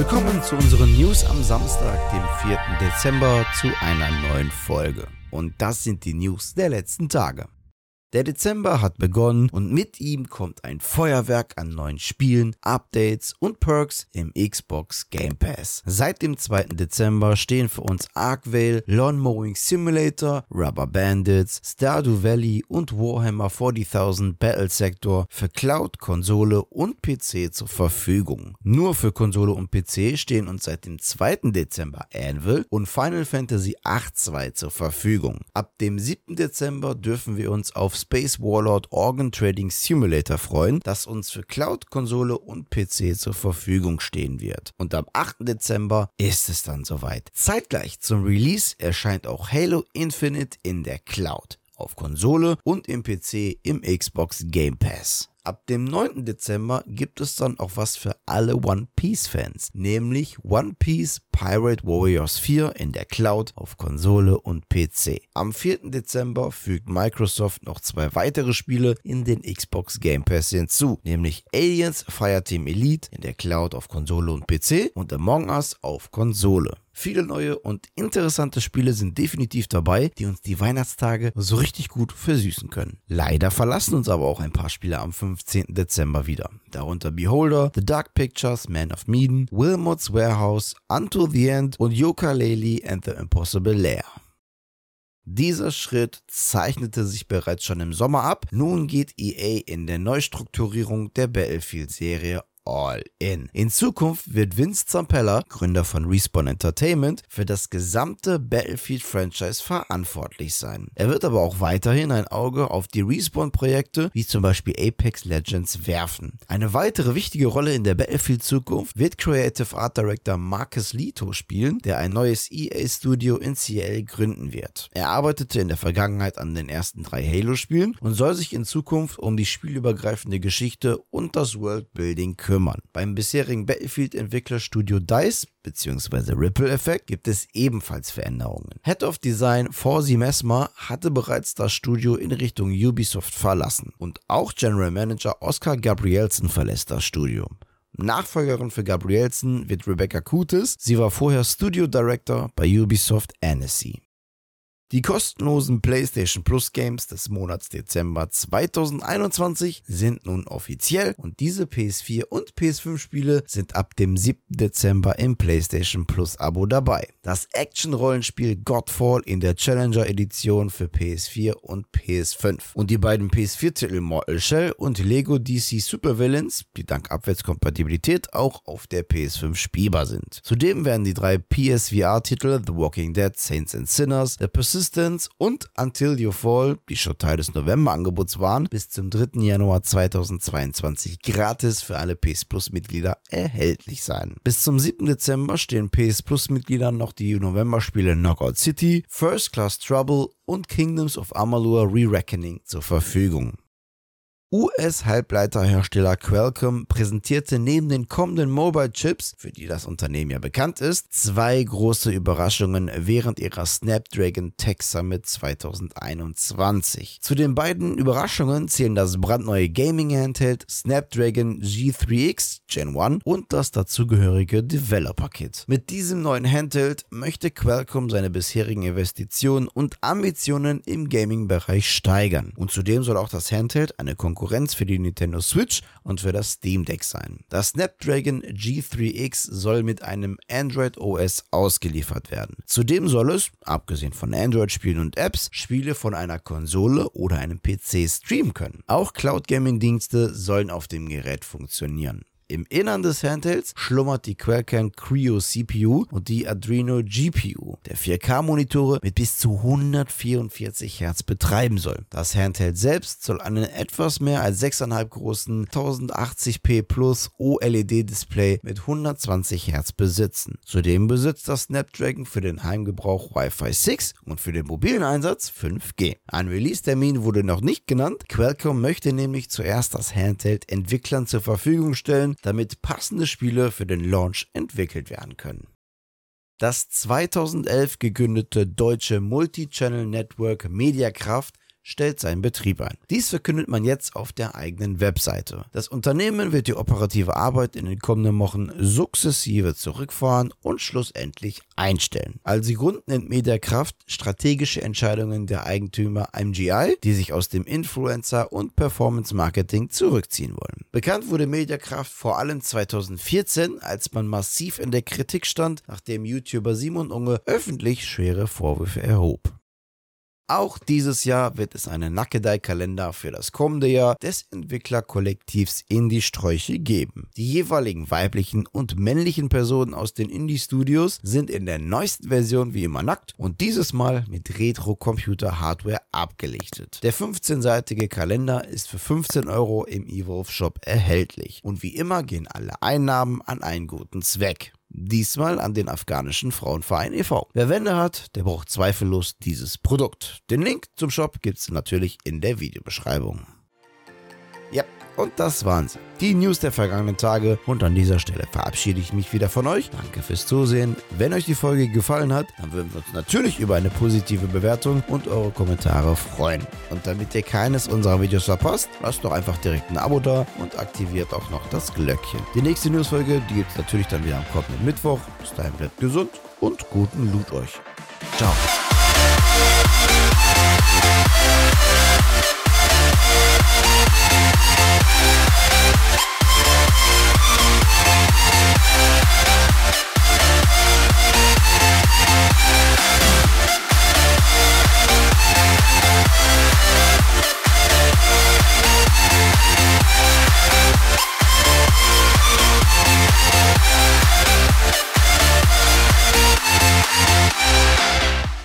Willkommen zu unseren News am Samstag, dem 4. Dezember, zu einer neuen Folge. Und das sind die News der letzten Tage. Der Dezember hat begonnen und mit ihm kommt ein Feuerwerk an neuen Spielen, Updates und Perks im Xbox Game Pass. Seit dem 2. Dezember stehen für uns Arcvale, Lawn Mowing Simulator, Rubber Bandits, Stardew Valley und Warhammer 40.000 Battle Sector für Cloud, Konsole und PC zur Verfügung. Nur für Konsole und PC stehen uns seit dem 2. Dezember Anvil und Final Fantasy 8.2 zur Verfügung. Ab dem 7. Dezember dürfen wir uns auf Space Warlord Organ Trading Simulator freuen, das uns für Cloud, Konsole und PC zur Verfügung stehen wird. Und am 8. Dezember ist es dann soweit. Zeitgleich zum Release erscheint auch Halo Infinite in der Cloud auf Konsole und im PC im Xbox Game Pass. Ab dem 9. Dezember gibt es dann auch was für alle One Piece Fans, nämlich One Piece Pirate Warriors 4 in der Cloud auf Konsole und PC. Am 4. Dezember fügt Microsoft noch zwei weitere Spiele in den Xbox Game Pass hinzu, nämlich Aliens Fireteam Elite in der Cloud auf Konsole und PC und Among Us auf Konsole. Viele neue und interessante Spiele sind definitiv dabei, die uns die Weihnachtstage so richtig gut versüßen können. Leider verlassen uns aber auch ein paar Spiele am 15. Dezember wieder. Darunter Beholder, The Dark Pictures, Man of Medan, Wilmot's Warehouse, Unto the End und Yooka-Laylee and the Impossible Lair. Dieser Schritt zeichnete sich bereits schon im Sommer ab. Nun geht EA in der Neustrukturierung der Battlefield-Serie all in. In Zukunft wird Vince Zampella, Gründer von Respawn Entertainment, für das gesamte Battlefield-Franchise verantwortlich sein. Er wird aber auch weiterhin ein Auge auf die Respawn-Projekte wie zum Beispiel Apex Legends werfen. Eine weitere wichtige Rolle in der Battlefield-Zukunft wird Creative Art Director Marcus Lito spielen, der ein neues EA-Studio in Seattle gründen wird. Er arbeitete in der Vergangenheit an den ersten drei Halo-Spielen und soll sich in Zukunft um die spielübergreifende Geschichte und das Worldbuilding kümmern kümmern. Beim bisherigen Battlefield-Entwicklerstudio DICE bzw. Ripple Effect gibt es ebenfalls Veränderungen. Head of Design Forzi Mesmer hatte bereits das Studio in Richtung Ubisoft verlassen und auch General Manager Oscar Gabrielsen verlässt das Studio. Nachfolgerin für Gabrielsen wird Rebecca Kutis. Sie war vorher Studio Director bei Ubisoft Annecy. Die kostenlosen PlayStation Plus Games des Monats Dezember 2021 sind nun offiziell und diese PS4 und PS5 Spiele sind ab dem 7. Dezember im PlayStation Plus Abo dabei. Das Action-Rollenspiel Godfall in der Challenger Edition für PS4 und PS5 und die beiden PS4-Titel Mortal Shell und Lego DC Super Villains, die dank Abwärtskompatibilität auch auf der PS5 spielbar sind. Zudem werden die drei PSVR-Titel The Walking Dead, Saints and Sinners, The Persistent Resistance und Until You Fall, die schon Teil des November-Angebots waren, bis zum 3. Januar 2022 gratis für alle PS Plus-Mitglieder erhältlich sein. Bis zum 7. Dezember stehen PS Plus-Mitgliedern noch die November-Spiele Knockout City, First Class Trouble und Kingdoms of Amalur Re-Reckoning zur Verfügung. US-Halbleiterhersteller Qualcomm präsentierte neben den kommenden Mobile-Chips, für die das Unternehmen ja bekannt ist, zwei große Überraschungen während ihrer Snapdragon Tech Summit 2021. Zu den beiden Überraschungen zählen das brandneue Gaming-Handheld Snapdragon G3X Gen 1 und das dazugehörige Developer-Kit. Mit diesem neuen Handheld möchte Qualcomm seine bisherigen Investitionen und Ambitionen im Gaming-Bereich steigern. Und zudem soll auch das Handheld eine Konkurrenz Konkurrenz für die Nintendo Switch und für das Steam Deck sein. Das Snapdragon G3X soll mit einem Android OS ausgeliefert werden. Zudem soll es, abgesehen von Android-Spielen und Apps, Spiele von einer Konsole oder einem PC streamen können. Auch Cloud Gaming-Dienste sollen auf dem Gerät funktionieren. Im Innern des Handhelds schlummert die Qualcomm Creo CPU und die Adreno GPU, der 4K-Monitore mit bis zu 144 Hertz betreiben soll. Das Handheld selbst soll einen etwas mehr als 6,5 großen 1080p Plus OLED-Display mit 120 Hertz besitzen. Zudem besitzt das Snapdragon für den Heimgebrauch Wi-Fi 6 und für den mobilen Einsatz 5G. Ein Release-Termin wurde noch nicht genannt. Qualcomm möchte nämlich zuerst das Handheld Entwicklern zur Verfügung stellen, damit passende Spiele für den Launch entwickelt werden können. Das 2011 gegründete deutsche Multichannel Network Mediakraft stellt seinen Betrieb ein. Dies verkündet man jetzt auf der eigenen Webseite. Das Unternehmen wird die operative Arbeit in den kommenden Wochen sukzessive zurückfahren und schlussendlich einstellen. Also Grund nennt Mediakraft strategische Entscheidungen der Eigentümer MGI, die sich aus dem Influencer- und Performance-Marketing zurückziehen wollen. Bekannt wurde Mediakraft vor allem 2014, als man massiv in der Kritik stand, nachdem YouTuber Simon Unge öffentlich schwere Vorwürfe erhob. Auch dieses Jahr wird es einen Nackedei-Kalender für das kommende Jahr des Entwicklerkollektivs Indie-Sträuche geben. Die jeweiligen weiblichen und männlichen Personen aus den Indie-Studios sind in der neuesten Version wie immer nackt und dieses Mal mit Retro-Computer-Hardware abgelichtet. Der 15-seitige Kalender ist für 15 Euro im Evolve Shop erhältlich und wie immer gehen alle Einnahmen an einen guten Zweck. Diesmal an den afghanischen Frauenverein e.V. Wer Wände hat, der braucht zweifellos dieses Produkt. Den Link zum Shop gibt es natürlich in der Videobeschreibung. Und das waren sie. Die News der vergangenen Tage. Und an dieser Stelle verabschiede ich mich wieder von euch. Danke fürs Zusehen. Wenn euch die Folge gefallen hat, dann würden wir uns natürlich über eine positive Bewertung und eure Kommentare freuen. Und damit ihr keines unserer Videos verpasst, lasst doch einfach direkt ein Abo da und aktiviert auch noch das Glöckchen. Die nächste Newsfolge, die gibt es natürlich dann wieder am kommenden Mittwoch. Bis dahin bleibt gesund und guten Loot euch. Ciao.